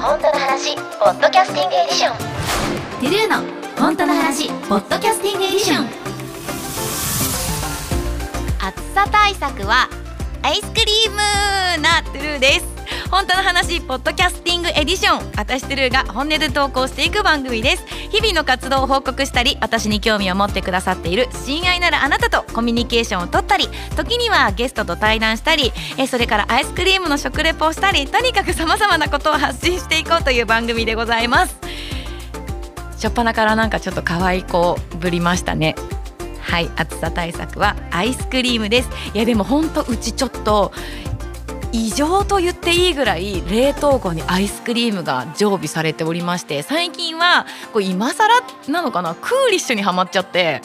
本当の話ポッドキャスティングエディション。トゥルーの本当の話ポッドキャスティングエディション。暑さ対策はアイスクリームなトゥルーです。本当の話ポッドキャスティングエディション。私トゥルーが本音で投稿していく番組です。日々の活動を報告したり私に興味を持ってくださっている親愛なるあなたとコミュニケーションを取ったり時にはゲストと対談したりえそれからアイスクリームの食レポをしたりとにかく様々なことを発信していこうという番組でございます。初っ端からなんかちょっと可愛い子ぶりましたね。はい暑さ対策はアイスクリームです。いやでもほんとうちちょっと異常と言っていいぐらい冷凍庫にアイスクリームが常備されておりまして最近はこう今更なのかなクーリッシュにはまっちゃって。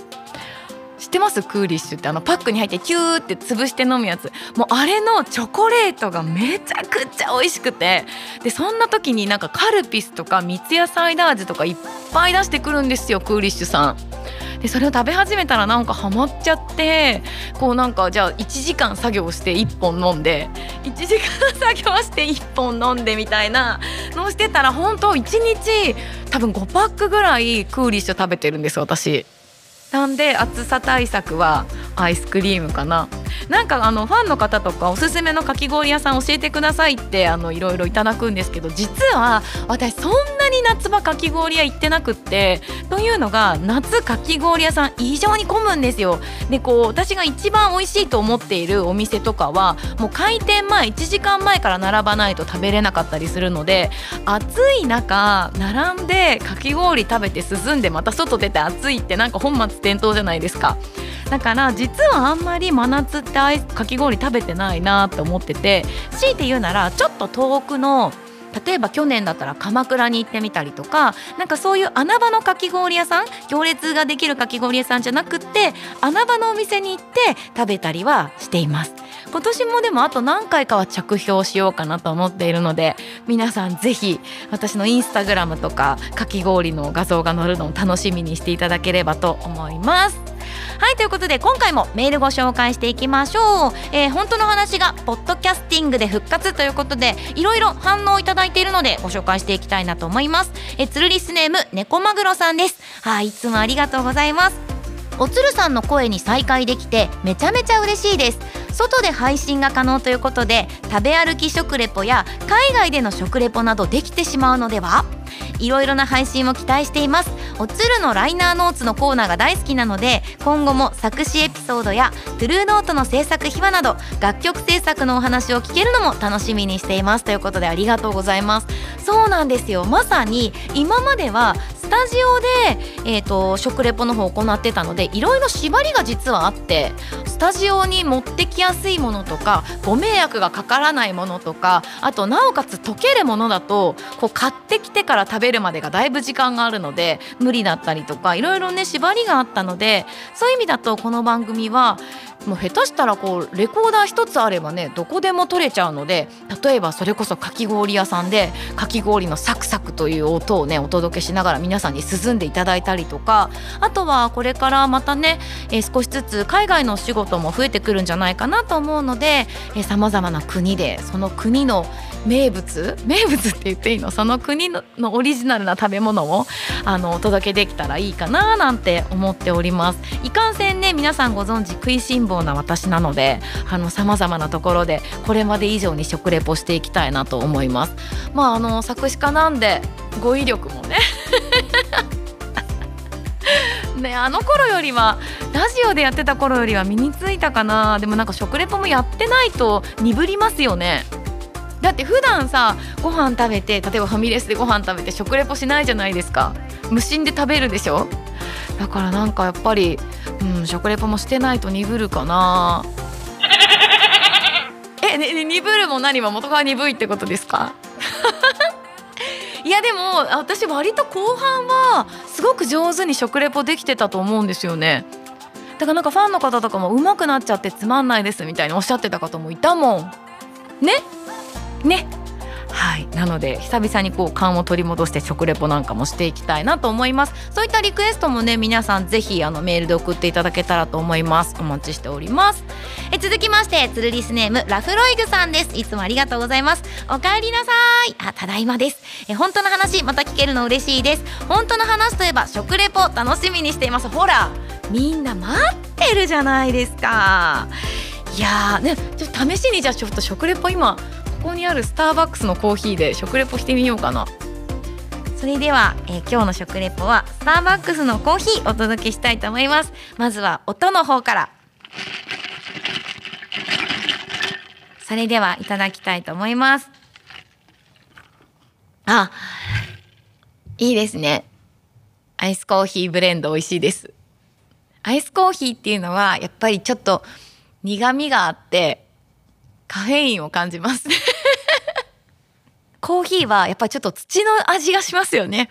知ってます？クーリッシュってあのパックに入ってキューって潰して飲むやつ。もうあれのチョコレートがめちゃくちゃ美味しくて。でそんな時になんかカルピスとか三ツ矢サイダー味とかいっぱい出してくるんですよクーリッシュさん。でそれを食べ始めたらなんかハマっちゃってこうなんかじゃあ1時間作業して1本飲んで1時間作業して1本飲んでみたいなのをしてたら本当1日多分5パックぐらいクーリッシュ食べてるんです私。なんで暑さ対策はアイスクリームかな。なんかあのファンの方とかおすすめのかき氷屋さん教えてくださいってあのいろいろいただくんですけど実は私そんなに夏場かき氷屋行ってなくってというのが夏かき氷屋さん異常に混むんですよ。でこう私が一番美味しいと思っているお店とかはもう開店前1時間前から並ばないと食べれなかったりするので暑い中並んでかき氷食べて涼んでまた外出て暑いってなんか本末転倒じゃないですか。だから実はあんまり真夏ってアイスかき氷食べてないなって思ってて強いて言うならちょっと遠くの例えば去年だったら鎌倉に行ってみたりとかなんかそういう穴場のかき氷屋さん行列ができるかき氷屋さんじゃなくって穴場のお店に行って食べたりはしています。今年もでもあと何回かは着氷しようかなと思っているので皆さんぜひ私のインスタグラムとかかき氷の画像が載るのを楽しみにしていただければと思います。はいということで今回もメールご紹介していきましょう、えー、本当の話がポッドキャスティングで復活ということでいろいろ反応いただいているのでご紹介していきたいなと思います。えー、つるリスネーム猫マグロさんです。はいいつもありがとうございます。おつるさんの声に再会できてめちゃめちゃ嬉しいです。外で配信が可能ということで食べ歩き食レポや海外での食レポなどできてしまうのでは？いろいろな配信を期待しています。おつるのライナーノーツのコーナーが大好きなので今後も作詞エピソードやトゥルーノートの制作秘話など楽曲制作のお話を聞けるのも楽しみにしています。ということでありがとうございます。そうなんですよ。まさに今まではタジオで、えーと、食レポの方を行ってたのでいろいろ縛りが実はあってスタジオに持ってきやすいものとかご迷惑がかからないものとかあとなおかつ溶けるものだとこう買ってきてから食べるまでがだいぶ時間があるので無理だったりとかいろいろね縛りがあったのでそういう意味だとこの番組はもう下手したらこうレコーダー一つあればねどこでも撮れちゃうので例えばそれこそかき氷屋さんでかき氷のサクサクという音をねお届けしながら皆さんに涼んでいただいたりとかあとはこれからまたね、えー、少しずつ海外のお仕事も増えてくるんじゃないかなと思うのでさまざまな国でその国の名物名物って言っていいの？その国のオリジナルな食べ物をあのお届けできたらいいかななんて思っております。いかんせんね皆さんご存知食いしん坊な私なのでさまざまなところでこれまで以上に食レポしていきたいなと思います。まああの作詞家なんで語彙力もね。ねあの頃よりはラジオでやってた頃よりは身についたかな。でもなんか食レポもやってないと鈍りますよね。だって普段さご飯食べて例えばファミレスでご飯食べて食レポしないじゃないですか。無心で食べるでしょ？だからなんかやっぱり、うん、食レポもしてないと鈍るかな。え、ね、鈍るも何も元が鈍いってことですか？いやでも私割と後半はすごく上手に食レポできてたと思うんですよね。だからなんかファンの方とかも上手くなっちゃってつまんないですみたいにおっしゃってた方もいたもん。ね？ね？はい、なので久々にこう勘を取り戻して食レポなんかもしていきたいなと思います。そういったリクエストもね皆さんぜひあのメールで送っていただけたらと思います。お待ちしております。え続きましてツルリスネームラフロイグさんです。いつもありがとうございます。お帰りなさい。あただいまです。え本当の話また聞けるの嬉しいです。本当の話といえば食レポ楽しみにしています。ほらみんな待ってるじゃないですか。いやーねちょっと試しにじゃあちょっと食レポ今ここにあるスターバックスのコーヒーで食レポしてみようかな。それでは、えー今日の食レポはスターバックスのコーヒーお届けしたいと思います。まずは音の方から。それではいただきたいと思います。あいいですね。アイスコーヒーブレンド美味しいです。アイスコーヒーっていうのはやっぱりちょっと苦味があってカフェインを感じます。コーヒーはやっぱりちょっと土の味がしますよね。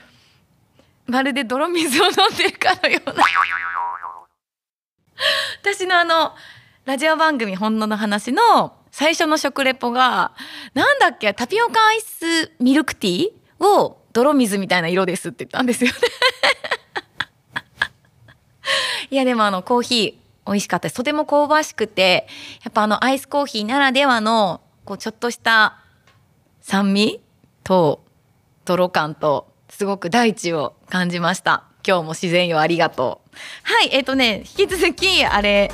まるで泥水を飲んでるかのような。私のあのラジオ番組「ほんのの話」の最初の食レポがなんだっけタピオカアイスミルクティーを泥水みたいな色ですって言ったんですよね。いやでもあのコーヒー美味しかったです。とても香ばしくてやっぱあのアイスコーヒーならではのこうちょっとした酸味ととろ感とすごく大地を感じました。今日も自然よありがとう。はいえっ、とね引き続きあれ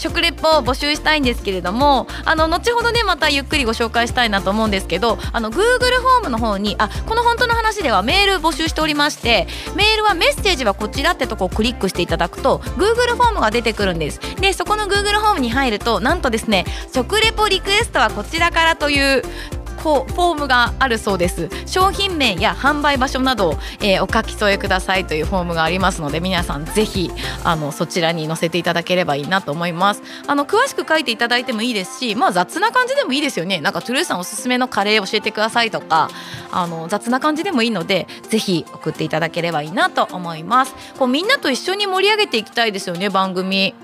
食レポを募集したいんですけれどもあの後ほどねまたゆっくりご紹介したいなと思うんですけどあの Google フォームの方にあこの本当の話ではメール募集しておりましてメールはメッセージはこちらってとこをクリックしていただくと Google フォームが出てくるんです。でそこの Google フォームに入るとなんとですね食レポリクエストはこちらからというフォームがあるそうです。商品名や販売場所などを、えーお書き添えくださいというフォームがありますので皆さんぜひあのそちらに載せていただければいいなと思います。あの詳しく書いていただいてもいいですしまあ雑な感じでもいいですよね。なんかトゥルーさんおすすめのカレー教えてくださいとかあの雑な感じでもいいのでぜひ送っていただければいいなと思います。こうみんなと一緒に盛り上げていきたいですよね番組。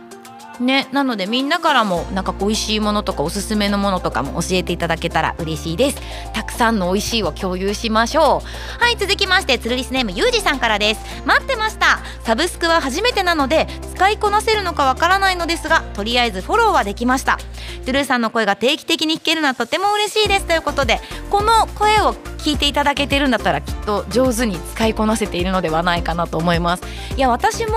ね、なのでみんなからもなんか美味しいものとかおすすめのものとかも教えていただけたら嬉しいです。たくさんの美味しいを共有しましょう。はい続きましてつるりスネームゆうじさんからです。待ってました。サブスクは初めてなので使いこなせるのかわからないのですがとりあえずフォローはできました。トゥルーさんの声が定期的に聞けるのはとても嬉しいです。ということでこの声を聞いていただけてるんだったらきっと上手に使いこなせているのではないかなと思います。いや私も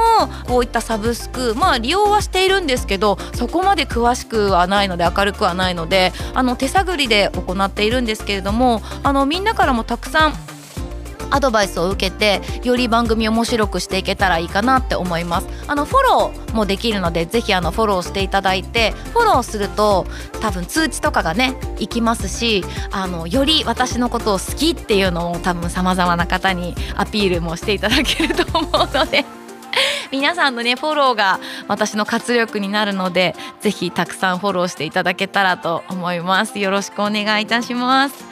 こういったサブスクまあ利用はしているんですけどそこまで詳しくはないので明るくはないのであの手探りで行っているんですけれどもあのみんなからもたくさんアドバイスを受けてより番組を面白くしていけたらいいかなって思います。あのフォローもできるのでぜひあのフォローしていただいてフォローすると多分通知とかがね行きますしあのより私のことを好きっていうのを多分さまざまな方にアピールもしていただけると思うので 皆さんのねフォローが私の活力になるのでぜひたくさんフォローしていただけたらと思います。よろしくお願いいたします。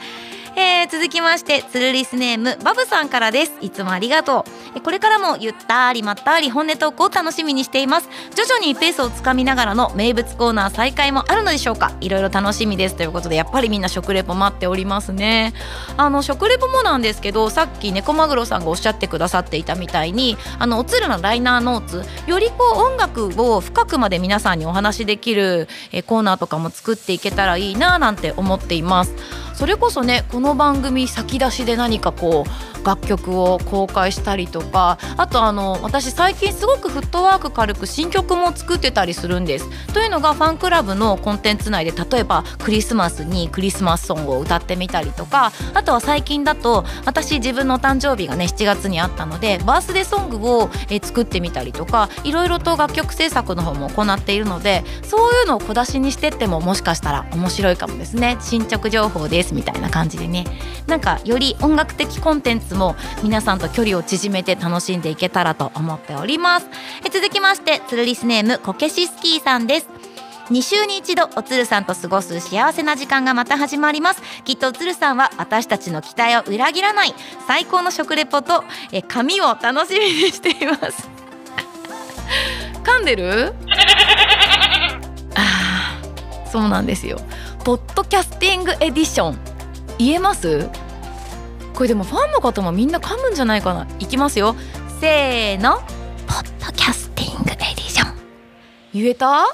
えー続きましてつるりスネームバブさんからです。いつもありがとう。これからもゆったりまったり本音トークを楽しみにしています。徐々にペースをつかみながらの名物コーナー再開もあるのでしょうか。いろいろ楽しみです。ということでやっぱりみんな食レポ待っておりますね。あの食レポもなんですけどさっき猫マグロさんがおっしゃってくださっていたみたいにあのおつるのライナーノーツよりこう音楽を深くまで皆さんにお話しできるえコーナーとかも作っていけたらいいななんて思っています。それこそねこの番組先出しで何かこう楽曲を公開したりとかあとあの私最近すごくフットワーク軽く新曲も作ってたりするんです。というのがファンクラブのコンテンツ内で例えばクリスマスにクリスマスソングを歌ってみたりとかあとは最近だと私自分の誕生日がね7月にあったのでバースデーソングをえ作ってみたりとかいろいろと楽曲制作の方も行っているのでそういうのを小出しにしてってももしかしたら面白いかもですね進捗情報ですみたいな感じでねなんかより音楽的コンテンツも皆さんと距離を縮めて楽しんでいけたらと思っております。え続きましてつるりスネームこけしスキーさんです。2週に一度おつるさんと過ごす幸せな時間がまた始まります。きっとおつるさんは私たちの期待を裏切らない最高の食レポとえ髪を楽しみにしています。噛んでる？あーそうなんですよ。ポッドキャスティングエディション。言えます？これでもファンの方もみんな噛むんじゃないかな。いきますよ。せーの。ポッドキャスティングエディション。言えた？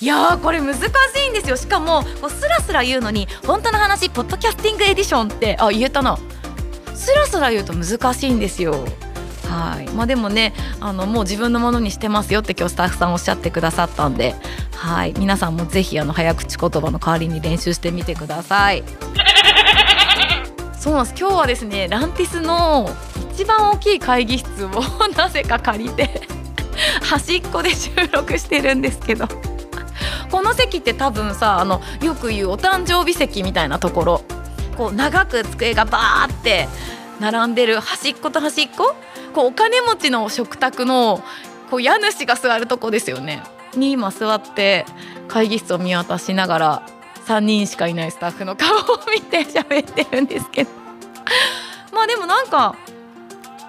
いやーこれ難しいんですよ。しかもこうスラスラ言うのに本当の話ポッドキャスティングエディションってあ言えたな。スラスラ言うと難しいんですよ。はい。まあでもねあのもう自分のものにしてますよって今日スタッフさんおっしゃってくださったんで。はい。皆さんもぜひあの早口言葉の代わりに練習してみてくださいそうなんです。今日はですねランティスの一番大きい会議室を なぜか借りて 端っこで収録してるんですけど。この席って多分さあのよく言うお誕生日席みたいなところ。こう長く机がバーって並んでる端っこと端っこ。こうお金持ちの食卓のこう家主が座るとこですよね。に今座って会議室を見渡しながら3人しかいないスタッフの顔を見て喋ってるんですけど。まあでもなんか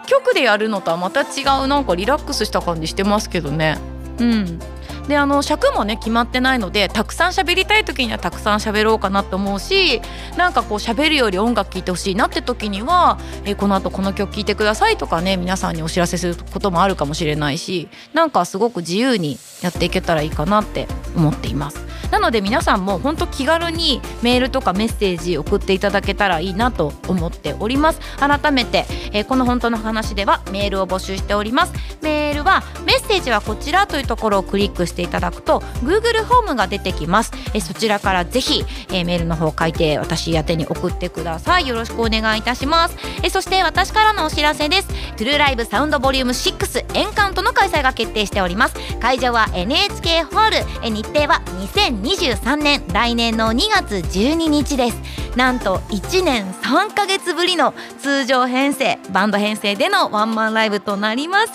局でやるのとはまた違うなんかリラックスした感じしてますけどね。うん。であの尺もね決まってないのでたくさん喋りたい時にはたくさん喋ろうかなと思うしなんかこう喋るより音楽聴いてほしいなって時には、えこの後この曲聴いてくださいとかね皆さんにお知らせすることもあるかもしれないしなんかすごく自由にやっていけたらいいかなって思っています。なので皆さんも本当気軽にメールとかメッセージ送っていただけたらいいなと思っております。改めて、えーこの本当の話ではメールを募集しております。メールはメッセージはこちらというところをクリックしていただくと Google フォームが出てきます。えーそちらからぜひ、えーメールの方を書いて私宛に送ってください。よろしくお願いいたします。えーそして私からのお知らせです。トゥルーライブサウンドボリューム6エンカウントの開催が決定しております。会場は NHK ホールえー日程は2 0 2023年来年の2月12日です。なんと1年3ヶ月ぶりの通常編成バンド編成でのワンマンライブとなります。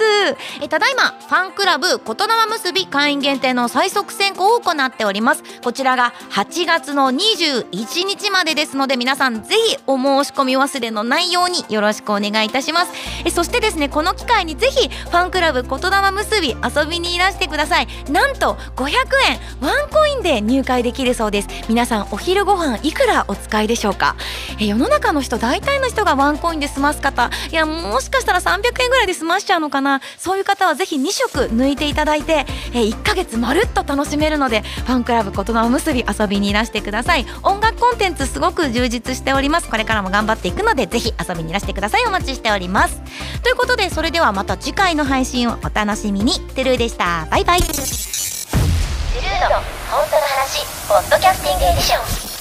えただいまファンクラブ言霊結び会員限定の最速選考を行っております。こちらが8月の21日までですので皆さんぜひお申し込み忘れのないようによろしくお願いいたします。えそしてですねこの機会にぜひファンクラブ言霊結び遊びにいらしてください。なんと500円ワンコインで入会できるそうです。皆さんお昼ご飯いくらお使いでしょうか。え世の中の人大体の人がワンコインで済ます方。いやもしかしたら300円ぐらいで済ましちゃうのかな。そういう方はぜひ2食抜いていただいてえ1ヶ月まるっと楽しめるのでファンクラブ言霊結び遊びにいらしてください。音楽コンテンツすごく充実しております。これからも頑張っていくのでぜひ遊びにいらしてください。お待ちしております。ということでそれではまた次回の配信をお楽しみに。トゥルーでした。バイバイ。トゥルーの本当の話ポッドキャスティングエディション。